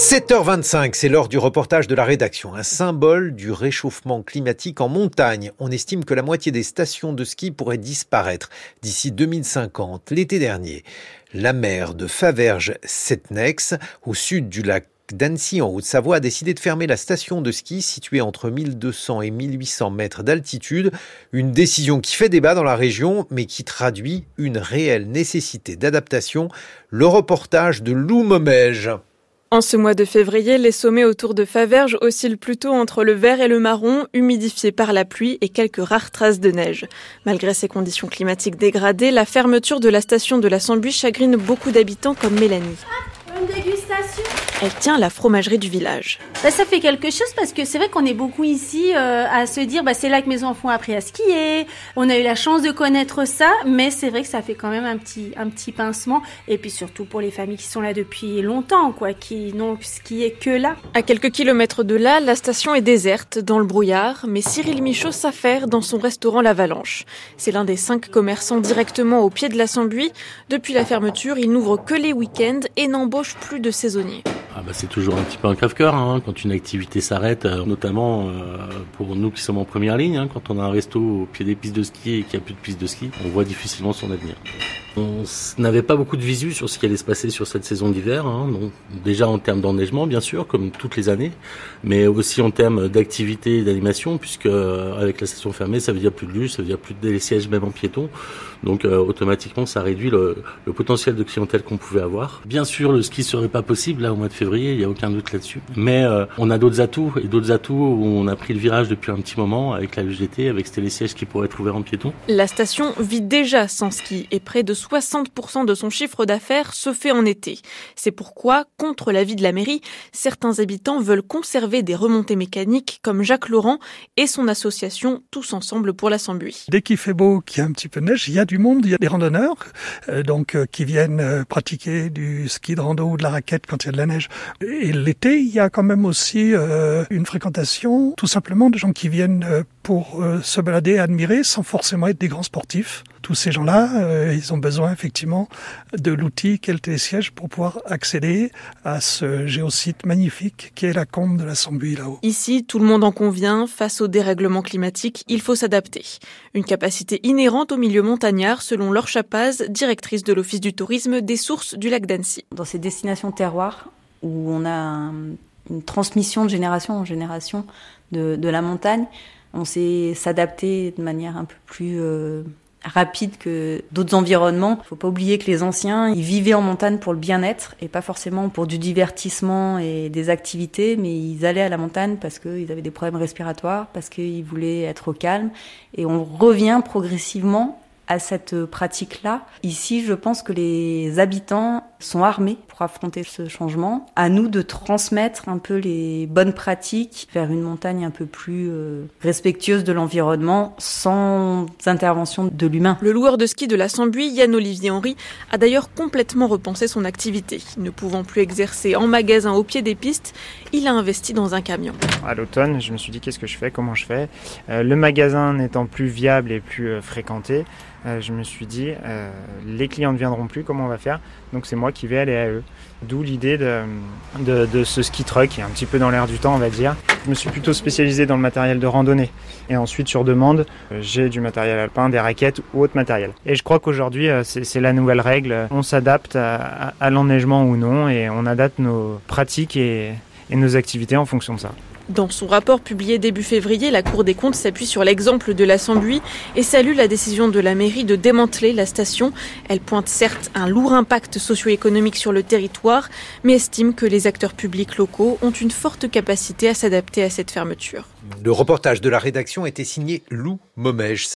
7h25, c'est l'heure du reportage de la rédaction. Un symbole du réchauffement climatique en montagne. On estime que la moitié des stations de ski pourraient disparaître d'ici 2050. L'été dernier, la mer de Faverges-Setnex, au sud du lac d'Annecy en Haute-Savoie a décidé de fermer la station de ski située entre 1200 et 1800 mètres d'altitude. Une décision qui fait débat dans la région mais qui traduit une réelle nécessité d'adaptation. Le reportage de Lou Momège. En ce mois de février, les sommets autour de Faverges oscillent plutôt entre le vert et le marron, humidifiés par la pluie et quelques rares traces de neige. Malgré ces conditions climatiques dégradées, la fermeture de la station de la Sambuie chagrine beaucoup d'habitants comme Mélanie. Elle tient la fromagerie du village. Bah, ça fait quelque chose parce que c'est vrai qu'on est beaucoup ici euh, à se dire bah, c'est là que mes enfants ont appris à skier. On a eu la chance de connaître ça, mais c'est vrai que ça fait quand même un petit, un petit pincement. Et puis surtout pour les familles qui sont là depuis longtemps, quoi, qui n'ont skié que là. À quelques kilomètres de là, la station est déserte, dans le brouillard, mais Cyril Michaud s'affaire dans son restaurant L'Avalanche. C'est l'un des cinq commerçants directement au pied de la Sambuie. Depuis la fermeture, il n'ouvre que les week-ends et n'embauche plus de saisonniers. Ah bah c'est toujours un petit peu un crève-cœur hein, quand une activité s'arrête, euh, notamment euh, pour nous qui sommes en première ligne. Hein, quand on a un resto au pied des pistes de ski et qu'il n'y a plus de pistes de ski, on voit difficilement son avenir. On n'avait pas beaucoup de visu sur ce qui allait se passer sur cette saison d'hiver. Hein, déjà en termes d'enneigement, bien sûr, comme toutes les années, mais aussi en termes d'activité et d'animation, puisque euh, avec la station fermée, ça veut dire plus de luge, ça veut dire plus de sièges même en piéton. Donc euh, automatiquement, ça réduit le, potentiel de clientèle qu'on pouvait avoir. Bien sûr, le ski serait pas possible là au mois de février, il n'y a aucun doute là-dessus. Mais euh, on a d'autres atouts et d'autres atouts où on a pris le virage depuis un petit moment avec la d'été, avec ces sièges qui pourraient être ouverts en piéton. La station vit déjà sans ski et près de 60% de son chiffre d'affaires se fait en été. C'est pourquoi, contre l'avis de la mairie, certains habitants veulent conserver des remontées mécaniques comme Jacques Laurent et son association Tous Ensemble pour la Sambuie. Dès qu'il fait beau, qu'il y a un petit peu de neige, il y a du monde, il y a des randonneurs euh, donc euh, qui viennent euh, pratiquer du ski de rando ou de la raquette quand il y a de la neige. Et l'été, il y a quand même aussi une fréquentation, tout simplement, de gens qui viennent pour se balader, admirer, sans forcément être des grands sportifs. Tous ces gens-là, euh, ils ont besoin effectivement de l'outil qu'est le télésiège pour pouvoir accéder à ce géosite magnifique qui est la combe de la Sambuie là-haut. Ici, tout le monde en convient, face au dérèglement climatique, il faut s'adapter. Une capacité inhérente au milieu montagnard, selon Laure Chapaz, directrice de l'Office du tourisme des sources du lac d'Annecy. Dans ces destinations terroirs où on a un, une transmission de génération en génération de, de la montagne, on sait s'adapter de manière un peu plus euh, rapide que d'autres environnements. Faut pas oublier que les anciens, ils vivaient en montagne pour le bien-être et pas forcément pour du divertissement et des activités, mais ils allaient à la montagne parce qu'ils avaient des problèmes respiratoires, parce qu'ils voulaient être au calme. Et on revient progressivement à cette pratique-là. Ici, je pense que les habitants sont armés pour affronter ce changement. À nous de transmettre un peu les bonnes pratiques vers une montagne un peu plus euh, respectueuse de l'environnement sans intervention de l'humain. Le loueur de ski de la Sambuie, Yann-Olivier Henry, a d'ailleurs complètement repensé son activité. Ne pouvant plus exercer en magasin au pied des pistes, il a investi dans un camion. À l'automne, je me suis dit qu'est-ce que je fais, comment je fais? Euh, le magasin n'étant plus viable et plus euh, fréquenté, euh, je me suis dit euh, les clients ne viendront plus, comment on va faire? Donc c'est moi qui vais aller à eux. D'où l'idée de, ce ski truck qui un petit peu dans l'air du temps, on va dire. Je me suis plutôt spécialisé dans le matériel de randonnée. Et ensuite, sur demande, j'ai du matériel alpin, des raquettes ou autre matériel. Et je crois qu'aujourd'hui, c'est la nouvelle règle. On s'adapte à, l'enneigement ou non et on adapte nos pratiques et nos activités en fonction de ça. Dans son rapport publié début février, la Cour des comptes s'appuie sur l'exemple de la Sambuie et salue la décision de la mairie de démanteler la station. Elle pointe certes un lourd impact socio-économique sur le territoire, mais estime que les acteurs publics locaux ont une forte capacité à s'adapter à cette fermeture. Le reportage de la rédaction était signé Lou Momège.